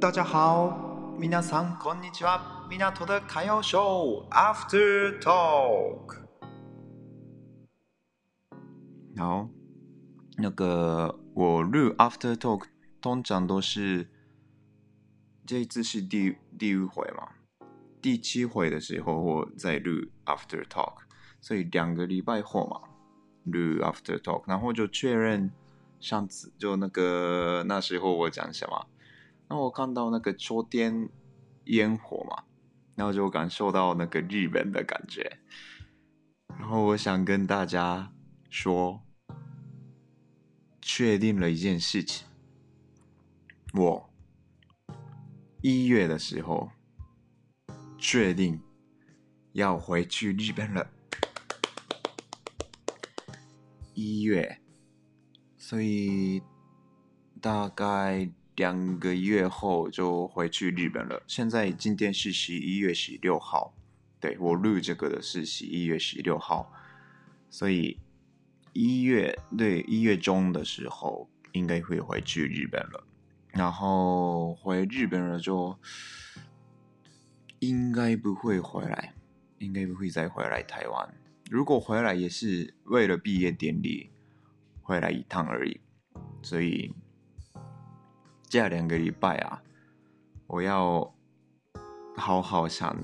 大家好，皆さんこんにちは。港的歌谣 show After Talk。好，那个我录 After Talk 通常都是这一次是第第五回嘛，第七回的时候我再录 After Talk，所以两个礼拜后嘛录 After Talk，然后就确认上次就那个那时候我讲什么。 那我看到那个秋天烟火嘛，然后就感受到那个日本的感觉。然后我想跟大家说，确定了一件事情，我一月的时候确定要回去日本了。一月，所以大概。两个月后就回去日本了。现在今天是十一月十六号，对，我录这个的是十一月十六号，所以一月，对，一月中的时候应该会回去日本了。然后回日本了就应该不会回来，应该不会再回来台湾。如果回来也是为了毕业典礼回来一趟而已，所以。这两个礼拜啊，我要好好想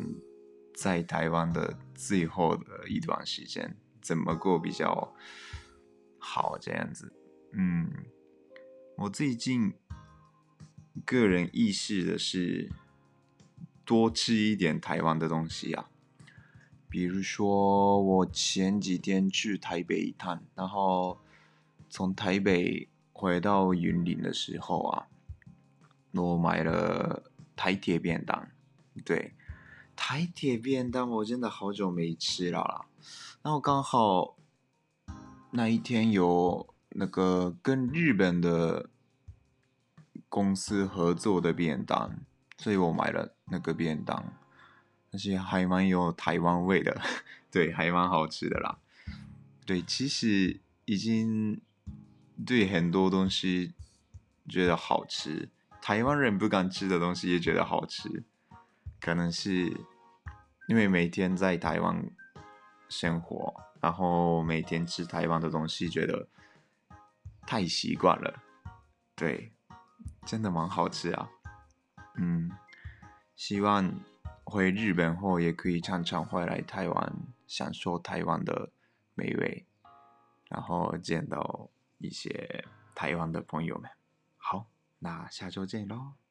在台湾的最后的一段时间怎么过比较好，这样子。嗯，我最近个人意识的是多吃一点台湾的东西啊，比如说我前几天去台北一趟，然后从台北回到云林的时候啊。我买了台铁便当，对，台铁便当我真的好久没吃了啦。然后刚好那一天有那个跟日本的公司合作的便当，所以我买了那个便当，而且还蛮有台湾味的，对，还蛮好吃的啦。对，其实已经对很多东西觉得好吃。台湾人不敢吃的东西也觉得好吃，可能是因为每天在台湾生活，然后每天吃台湾的东西，觉得太习惯了。对，真的蛮好吃啊。嗯，希望回日本后也可以常常回来台湾，享受台湾的美味，然后见到一些台湾的朋友们。好。那下周见喽。